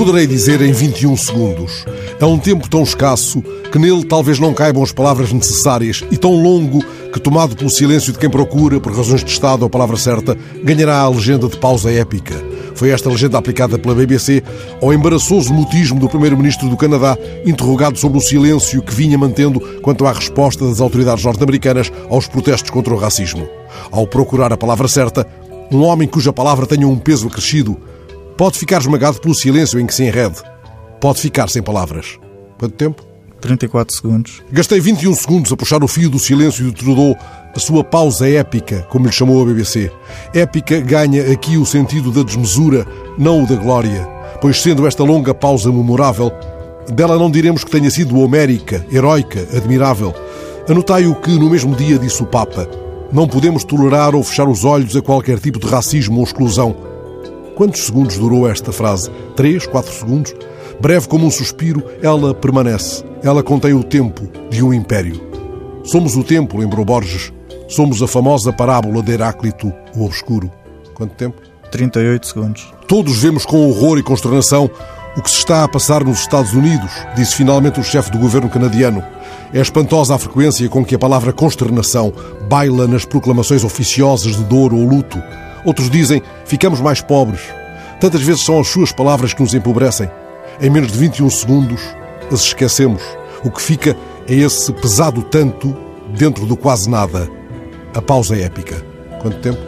poderei dizer em 21 segundos. É um tempo tão escasso que nele talvez não caibam as palavras necessárias e tão longo que, tomado pelo silêncio de quem procura, por razões de Estado, a palavra certa, ganhará a legenda de pausa épica. Foi esta legenda aplicada pela BBC ao embaraçoso mutismo do Primeiro-Ministro do Canadá, interrogado sobre o silêncio que vinha mantendo quanto à resposta das autoridades norte-americanas aos protestos contra o racismo. Ao procurar a palavra certa, um homem cuja palavra tenha um peso acrescido pode ficar esmagado pelo silêncio em que se enrede. Pode ficar sem palavras. Quanto tempo? 34 segundos. Gastei 21 segundos a puxar o fio do silêncio de Trudeau, a sua pausa épica, como lhe chamou a BBC. Épica ganha aqui o sentido da desmesura, não o da glória, pois sendo esta longa pausa memorável, dela não diremos que tenha sido homérica, heroica, admirável. Anotai o que no mesmo dia disse o Papa. Não podemos tolerar ou fechar os olhos a qualquer tipo de racismo ou exclusão. Quantos segundos durou esta frase? Três, quatro segundos? Breve como um suspiro, ela permanece. Ela contém o tempo de um império. Somos o tempo, lembrou Borges. Somos a famosa parábola de Heráclito, o obscuro. Quanto tempo? 38 segundos. Todos vemos com horror e consternação o que se está a passar nos Estados Unidos, disse finalmente o chefe do governo canadiano. É espantosa a frequência com que a palavra consternação baila nas proclamações oficiosas de dor ou luto. Outros dizem, ficamos mais pobres. Tantas vezes são as suas palavras que nos empobrecem. Em menos de 21 segundos, as esquecemos. O que fica é esse pesado tanto dentro do quase nada. A pausa é épica. Quanto tempo?